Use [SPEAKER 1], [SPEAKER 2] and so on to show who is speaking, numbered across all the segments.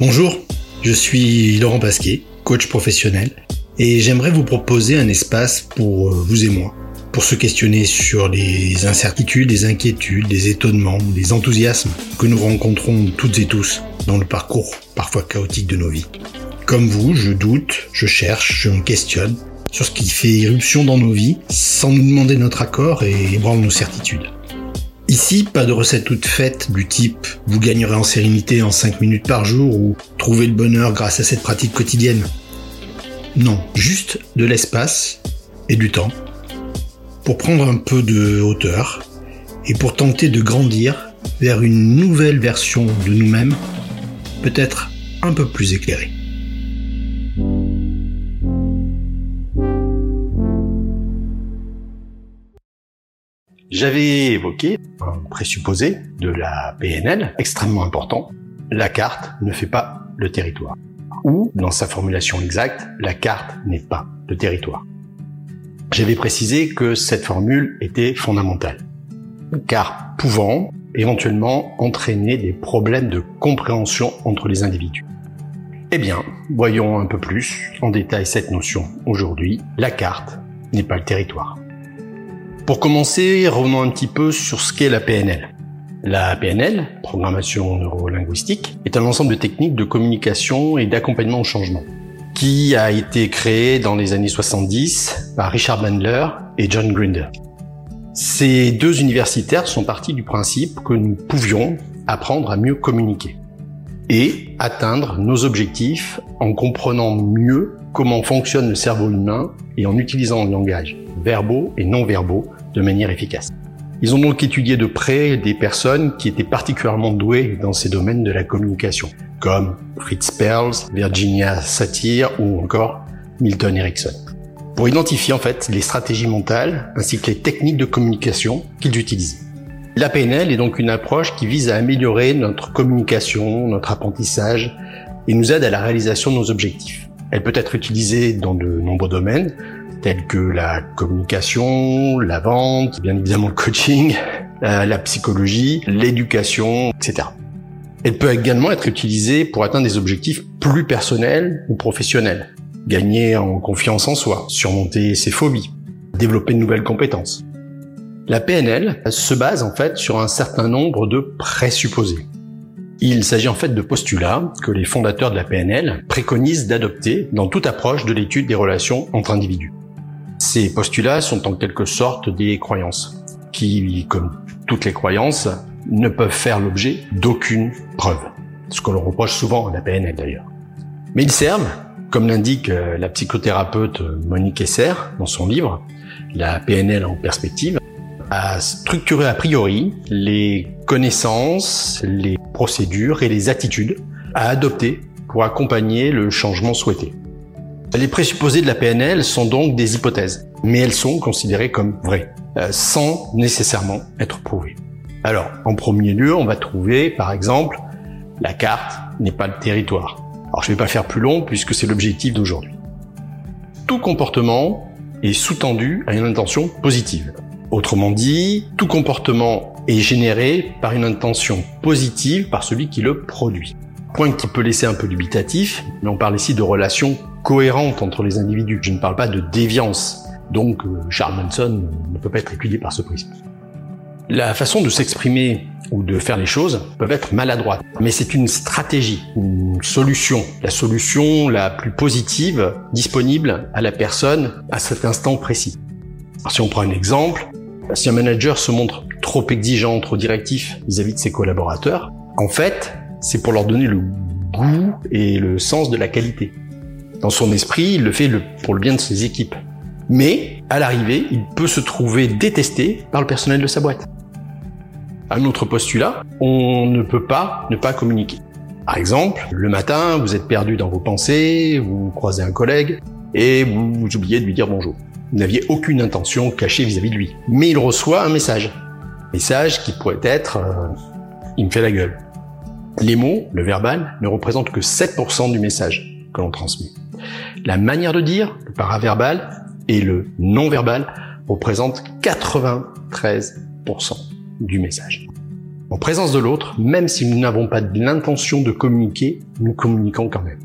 [SPEAKER 1] Bonjour, je suis Laurent Pasquet, coach professionnel, et j'aimerais vous proposer un espace pour euh, vous et moi, pour se questionner sur les incertitudes, les inquiétudes, les étonnements, les enthousiasmes que nous rencontrons toutes et tous dans le parcours parfois chaotique de nos vies. Comme vous, je doute, je cherche, je me questionne sur ce qui fait irruption dans nos vies sans nous demander notre accord et ébranle nos certitudes. Ici, pas de recette toute faite du type vous gagnerez en sérénité en 5 minutes par jour ou trouver le bonheur grâce à cette pratique quotidienne. Non, juste de l'espace et du temps pour prendre un peu de hauteur et pour tenter de grandir vers une nouvelle version de nous-mêmes, peut-être un peu plus éclairée. J'avais évoqué un présupposé de la PNL extrêmement important. La carte ne fait pas le territoire. Ou, dans sa formulation exacte, la carte n'est pas le territoire. J'avais précisé que cette formule était fondamentale. Car pouvant éventuellement entraîner des problèmes de compréhension entre les individus. Eh bien, voyons un peu plus en détail cette notion aujourd'hui. La carte n'est pas le territoire. Pour commencer, revenons un petit peu sur ce qu'est la PNL. La PNL, programmation neurolinguistique, est un ensemble de techniques de communication et d'accompagnement au changement, qui a été créé dans les années 70 par Richard Bandler et John Grinder. Ces deux universitaires sont partis du principe que nous pouvions apprendre à mieux communiquer et atteindre nos objectifs en comprenant mieux comment fonctionne le cerveau humain et en utilisant le langage verbaux et non verbaux de manière efficace. Ils ont donc étudié de près des personnes qui étaient particulièrement douées dans ces domaines de la communication, comme Fritz Perls, Virginia Satir ou encore Milton Erickson, pour identifier en fait les stratégies mentales ainsi que les techniques de communication qu'ils utilisent. La PNL est donc une approche qui vise à améliorer notre communication, notre apprentissage et nous aide à la réalisation de nos objectifs. Elle peut être utilisée dans de nombreux domaines, tels que la communication, la vente, bien évidemment le coaching, la, psychologie, l'éducation, etc. Elle peut également être utilisée pour atteindre des objectifs plus personnels ou professionnels. Gagner en confiance en soi, surmonter ses phobies, développer de nouvelles compétences. La PNL se base en fait sur un certain nombre de présupposés. Il s'agit en fait de postulats que les fondateurs de la PNL préconisent d'adopter dans toute approche de l'étude des relations entre individus. Ces postulats sont en quelque sorte des croyances, qui, comme toutes les croyances, ne peuvent faire l'objet d'aucune preuve. Ce que l'on reproche souvent à la PNL d'ailleurs. Mais ils servent, comme l'indique euh, la psychothérapeute Monique Esser dans son livre, La PNL en perspective, à structurer a priori les connaissances, les procédures et les attitudes à adopter pour accompagner le changement souhaité. Les présupposés de la PNL sont donc des hypothèses, mais elles sont considérées comme vraies, euh, sans nécessairement être prouvées. Alors, en premier lieu, on va trouver, par exemple, la carte n'est pas le territoire. Alors, je ne vais pas faire plus long puisque c'est l'objectif d'aujourd'hui. Tout comportement est sous-tendu à une intention positive. Autrement dit, tout comportement est généré par une intention positive par celui qui le produit. Point qui peut laisser un peu dubitatif, mais on parle ici de relations cohérentes entre les individus. Je ne parle pas de déviance. Donc euh, Charles Manson ne peut pas être étudié par ce prisme. La façon de s'exprimer ou de faire les choses peuvent être maladroites, mais c'est une stratégie, une solution, la solution la plus positive disponible à la personne à cet instant précis. si on prend un exemple, si un manager se montre trop exigeant, trop directif vis-à-vis de ses collaborateurs, en fait, c'est pour leur donner le goût et le sens de la qualité. Dans son esprit, il le fait pour le bien de ses équipes. Mais, à l'arrivée, il peut se trouver détesté par le personnel de sa boîte. Un autre postulat, on ne peut pas ne pas communiquer. Par exemple, le matin, vous êtes perdu dans vos pensées, vous croisez un collègue, et vous, oubliez de lui dire bonjour. Vous n'aviez aucune intention cachée vis-à-vis de lui. Mais il reçoit un message. Message qui pourrait être euh, il me fait la gueule. Les mots, le verbal, ne représentent que 7% du message que l'on transmet. La manière de dire, le paraverbal et le non-verbal représentent 93% du message. En présence de l'autre, même si nous n'avons pas l'intention de communiquer, nous communiquons quand même.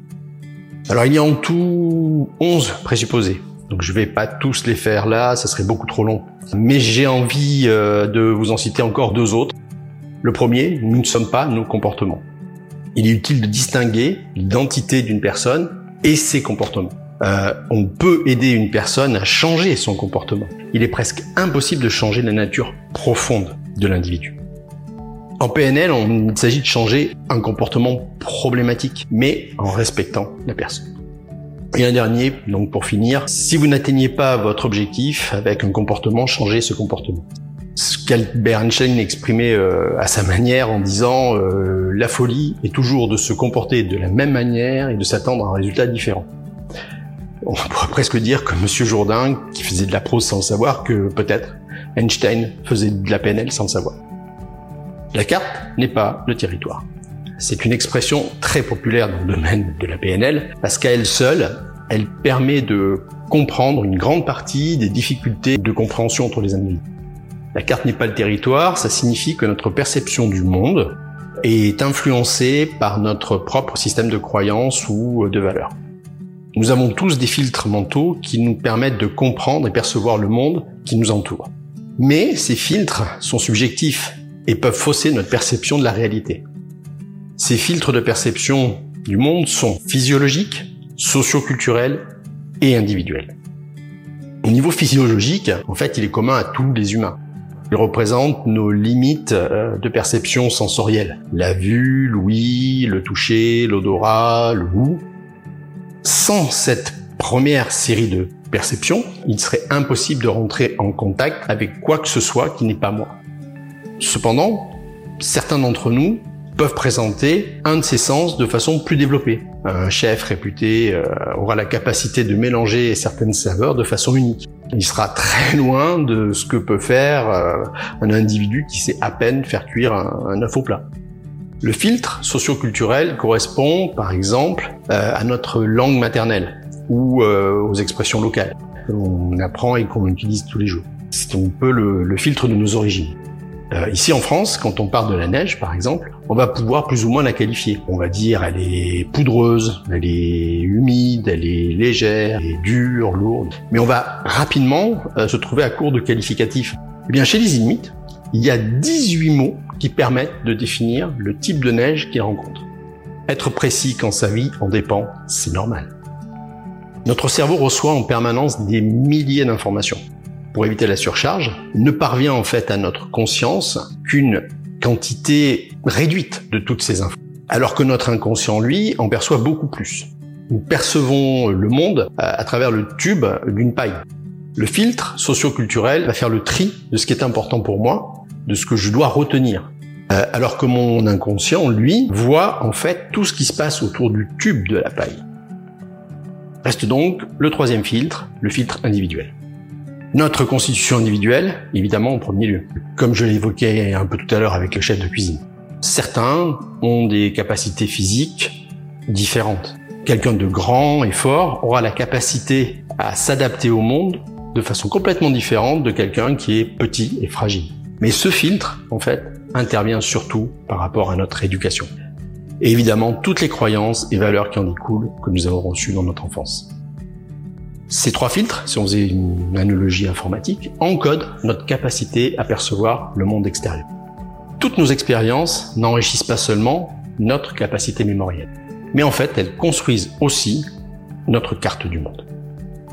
[SPEAKER 1] Alors il y a en tout 11 présupposés. Donc je vais pas tous les faire là, ça serait beaucoup trop long. Mais j'ai envie euh, de vous en citer encore deux autres. Le premier, nous ne sommes pas nos comportements. Il est utile de distinguer l'identité d'une personne et ses comportements. Euh, on peut aider une personne à changer son comportement. Il est presque impossible de changer la nature profonde de l'individu. En PNL, on, il s'agit de changer un comportement problématique, mais en respectant la personne. Et un dernier, donc pour finir, si vous n'atteignez pas votre objectif avec un comportement, changez ce comportement. Ce qu'Albert Einstein exprimait euh, à sa manière en disant euh, la folie est toujours de se comporter de la même manière et de s'attendre à un résultat différent. On pourrait presque dire que Monsieur Jourdain, qui faisait de la prose sans savoir, que peut-être Einstein faisait de la PNL sans le savoir. La carte n'est pas le territoire. C'est une expression très populaire dans le domaine de la PNL parce qu'à elle seule, elle permet de comprendre une grande partie des difficultés de compréhension entre les individus. La carte n'est pas le territoire, ça signifie que notre perception du monde est influencée par notre propre système de croyances ou de valeurs. Nous avons tous des filtres mentaux qui nous permettent de comprendre et percevoir le monde qui nous entoure. Mais ces filtres sont subjectifs et peuvent fausser notre perception de la réalité. Ces filtres de perception du monde sont physiologiques, socioculturels et individuels. Au niveau physiologique, en fait, il est commun à tous les humains. Il représente nos limites euh, de perception sensorielle. La vue, l'ouïe, le toucher, l'odorat, le goût. Sans cette première série de perceptions, il serait impossible de rentrer en contact avec quoi que ce soit qui n'est pas moi. Cependant, certains d'entre nous peuvent présenter un de ces sens de façon plus développée. Un chef réputé euh, aura la capacité de mélanger certaines saveurs de façon unique. Il sera très loin de ce que peut faire euh, un individu qui sait à peine faire cuire un, œuf au plat. Le filtre socioculturel correspond, par exemple, euh, à notre langue maternelle ou aux expressions locales qu'on apprend et qu'on utilise tous les jours. C'est un peu le filtre de nos origines. Euh, ici en France, quand on parle de la neige, par exemple, on va pouvoir plus ou moins la qualifier. On va dire elle est poudreuse, elle est humide, elle est légère, elle est dure, lourde. Mais on va rapidement euh, se trouver à court de qualificatifs. Eh bien, chez les Inuits, il y a 18 mots qui permettent de définir le type de neige qu'ils rencontrent. Être précis quand sa vie en dépend, c'est normal. Notre cerveau reçoit en permanence des milliers d'informations pour éviter la surcharge, ne parvient en fait à notre conscience qu'une quantité réduite de toutes ces infos. Alors que notre inconscient, lui, en perçoit beaucoup plus. Nous percevons le monde à travers le tube d'une paille. Le filtre socioculturel va faire le tri de ce qui est important pour moi, de ce que je dois retenir. Euh, alors que mon inconscient, lui, voit en fait tout ce qui se passe autour du tube de la paille. Reste donc le troisième filtre, le filtre individuel. Notre constitution individuelle, évidemment, en premier lieu. Comme je l'évoquais un peu tout à l'heure avec le chef de cuisine. Certains ont des capacités physiques différentes. Quelqu'un de grand et fort aura la capacité à s'adapter au monde de façon complètement différente de quelqu'un qui est petit et fragile. Mais ce filtre, en fait, intervient surtout par rapport à notre éducation. Et évidemment, toutes les croyances et valeurs qui en découlent que nous avons reçues dans notre enfance. Ces trois filtres, si on faisait une analogie informatique, encodent notre capacité à percevoir le monde extérieur. Toutes nos expériences n'enrichissent pas seulement notre capacité mémorielle, mais en fait elles construisent aussi notre carte du monde.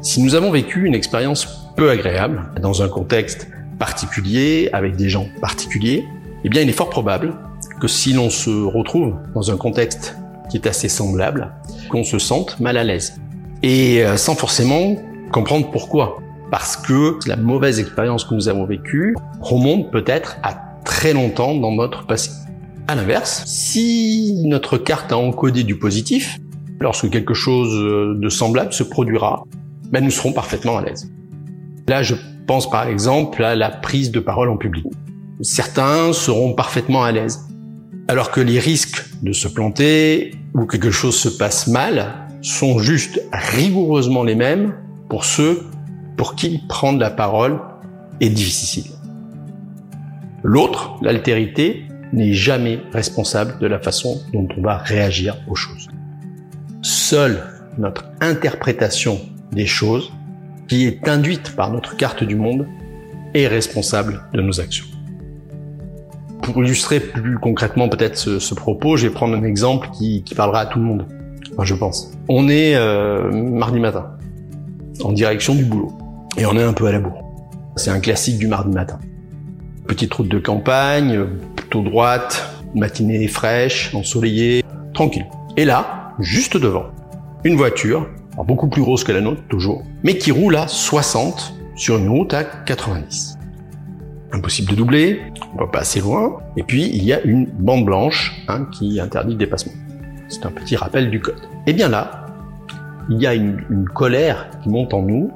[SPEAKER 1] Si nous avons vécu une expérience peu agréable, dans un contexte particulier, avec des gens particuliers, eh bien il est fort probable que si l'on se retrouve dans un contexte qui est assez semblable, qu'on se sente mal à l'aise et euh, sans forcément comprendre pourquoi. Parce que la mauvaise expérience que nous avons vécue remonte peut-être à très longtemps dans notre passé. À l'inverse, si notre carte a encodé du positif, lorsque quelque chose de semblable se produira, ben nous serons parfaitement à l'aise. Là, je pense par exemple à la prise de parole en public. Certains seront parfaitement à l'aise, alors que les risques de se planter ou que quelque chose se passe mal sont juste rigoureusement les mêmes pour ceux pour qui prendre la parole est difficile. L'autre, l'altérité, n'est jamais responsable de la façon dont on va réagir aux choses. Seule notre interprétation des choses, qui est induite par notre carte du monde, est responsable de nos actions. Pour illustrer plus concrètement peut-être ce, propos, je vais prendre un exemple qui, parlera à tout le monde. Je pense. On est euh, mardi matin, en direction du boulot, et on est un peu à la bourre. C'est un classique du mardi matin. Petite route de campagne, plutôt droite, matinée fraîche, ensoleillée, tranquille. Et là, juste devant, une voiture, beaucoup plus grosse que la nôtre, toujours, mais qui roule à 60 sur une route à 90. Impossible de doubler, on va pas assez loin, et puis il y a une bande blanche hein, qui interdit le dépassement. C'est un petit rappel du code. Et bien là, il y a une, colère qui monte en nous,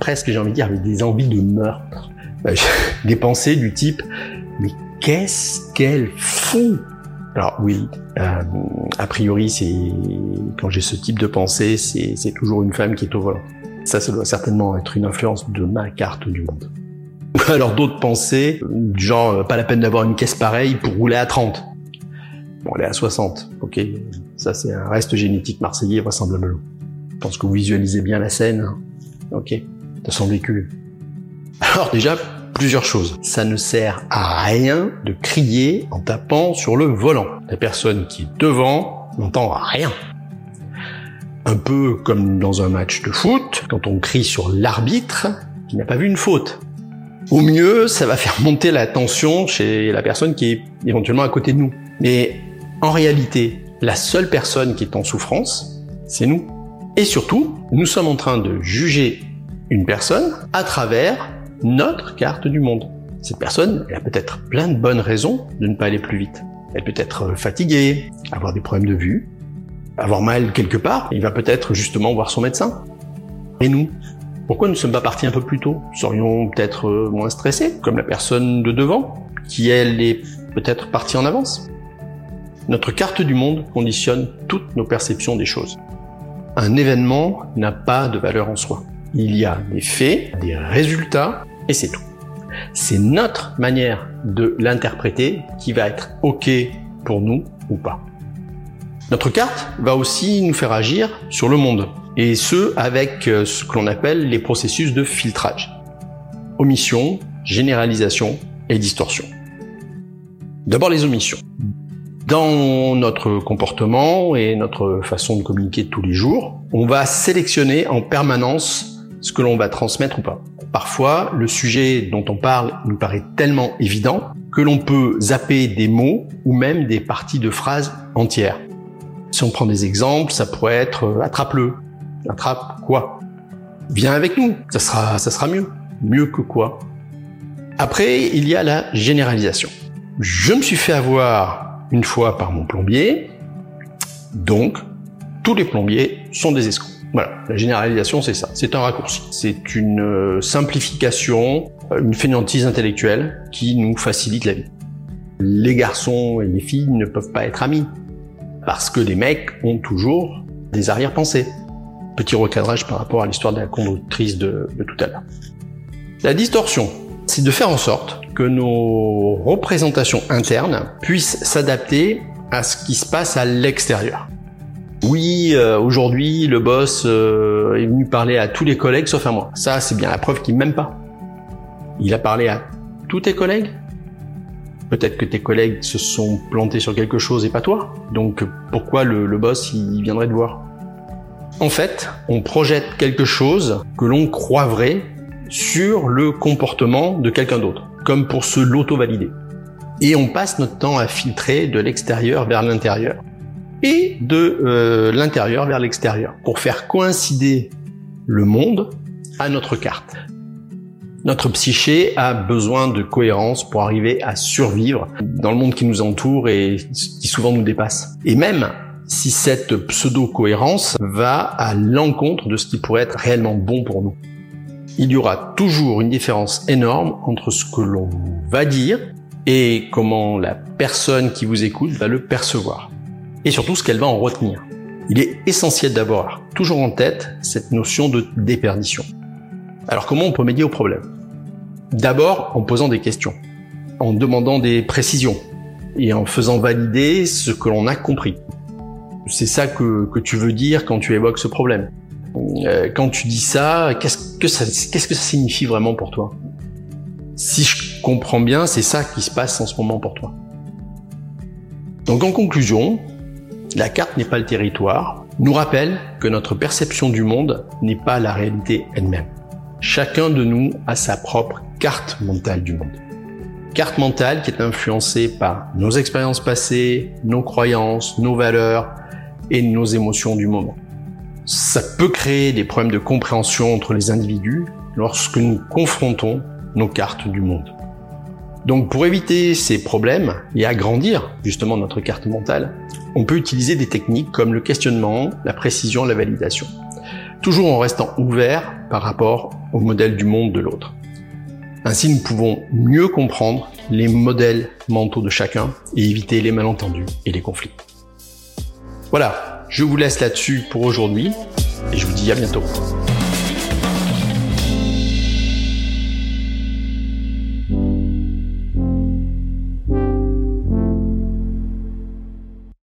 [SPEAKER 1] presque j'ai envie de dire avec des envies de meurtre, des pensées du type mais qu'est-ce qu'elle fout? Alors oui, euh, a priori, c'est quand j'ai ce type de pensée, c'est toujours une femme qui est au volant. Ça, ça doit certainement être une influence de ma carte du monde. Alors d'autres pensées, genre euh, pas la peine d'avoir une caisse pareille pour rouler à 30. Bon, elle est à 60, ok. Ça c'est un reste génétique marseillais vraisemblablement. Je pense que vous visualisez bien la scène. Hein. Ok, de son véhicule. Alors déjà, plusieurs choses. Ça ne sert à rien de crier en tapant sur le volant. La personne qui est devant n'entend rien. Un peu comme dans un match de foot, quand on crie sur l'arbitre qui n'a pas vu une faute. Au mieux, ça va faire monter la tension chez la personne qui est éventuellement à côté de nous. Mais en réalité, la seule personne qui est en souffrance, c'est nous. Et surtout, nous sommes en train de juger une personne à travers notre carte du monde. Cette personne, elle a peut-être plein de bonnes raisons de ne pas aller plus vite. Elle peut être fatiguée, avoir des problèmes de vue, avoir mal quelque part. Il va peut-être justement voir son médecin. Et nous Pourquoi ne sommes pas partis un peu plus tôt? Serions peut-être euh, moins stressés, comme la personne de devant, qui elle est peut-être partie en avance. Notre carte du monde conditionne toutes nos perceptions des choses. Un événement n'a pas de valeur en soi. Il y a des faits, des résultats, et c'est tout. C'est notre manière de l'interpréter qui va être OK pour nous ou pas. Notre carte va aussi nous faire agir sur le monde, et ce avec euh, ce que l'on appelle les processus de filtrage. Omission, généralisation et distorsion. D'abord les omissions. Dans notre comportement et notre façon de communiquer tous les jours, on va sélectionner en permanence ce que l'on va transmettre ou pas. Parfois, le sujet dont on parle nous paraît tellement évident que l'on peut zapper des mots ou même des parties de phrases entières. Si on prend des exemples, ça pourrait être euh, attrape-le. Attrape quoi? Viens avec nous, ça sera, ça sera mieux. Mieux que quoi? Après, il y a la généralisation. Je me suis fait avoir une fois par mon plombier, donc tous les plombiers sont des escrocs. Voilà, la généralisation, c'est ça. C'est un raccourci. C'est une euh, simplification, euh, une fainéantise intellectuelle qui nous facilite la vie. Les garçons et les filles ne peuvent pas être amis parce que les mecs ont toujours des arrière-pensées. Petit recadrage par rapport à l'histoire de la conductrice de, de tout à l'heure. La distorsion, c'est de faire en sorte que nos représentations internes puissent s'adapter à ce qui se passe à l'extérieur. Oui, euh, aujourd'hui, le boss euh, est venu parler à tous les collègues sauf à moi. Ça, c'est bien la preuve qu'il m'aime pas. Il a parlé à tous tes collègues Peut-être que tes collègues se sont plantés sur quelque chose et pas toi. Donc pourquoi le, le boss il viendrait te voir? En fait, on projette quelque chose que l'on croit vrai sur le comportement de quelqu'un d'autre, comme pour se l'auto-valider. Et on passe notre temps à filtrer de l'extérieur vers l'intérieur et de euh, l'intérieur vers l'extérieur pour faire coïncider le monde à notre carte. Notre psyché a besoin de cohérence pour arriver à survivre dans le monde qui nous entoure et qui souvent nous dépasse. Et même si cette pseudo-cohérence va à l'encontre de ce qui pourrait être réellement bon pour nous. Il y aura toujours une différence énorme entre ce que l'on va dire et comment la personne qui vous écoute va le percevoir et surtout ce qu'elle va en retenir. Il est essentiel d'avoir toujours en tête cette notion de déperdition. Alors comment on peut médier au problème? D'abord en posant des questions, en demandant des précisions. et en faisant valider ce que l'on a compris. C'est ça que, que tu veux dire quand tu évoques ce problème. Euh, quand tu dis ça, qu'est-ce que ça, qu'est-ce que ça signifie vraiment pour toi? Si je comprends bien, c'est ça qui se passe en ce moment pour toi. Donc en conclusion, la carte n'est pas le territoire, nous rappelle que notre perception du monde n'est pas la réalité elle-même. Chacun de nous a sa propre carte mentale du monde. Carte mentale qui est influencée par nos expériences passées, nos croyances, nos valeurs et nos émotions du moment. Ça peut créer des problèmes de compréhension entre les individus lorsque nous confrontons nos cartes du monde. Donc pour éviter ces problèmes et agrandir justement notre carte mentale, on peut utiliser des techniques comme le questionnement, la précision, la validation. Toujours en restant ouvert par rapport au modèle du monde de l'autre. Ainsi, nous pouvons mieux comprendre les modèles mentaux de chacun et éviter les malentendus et les conflits. Voilà, je vous laisse là-dessus pour aujourd'hui et je vous dis à bientôt.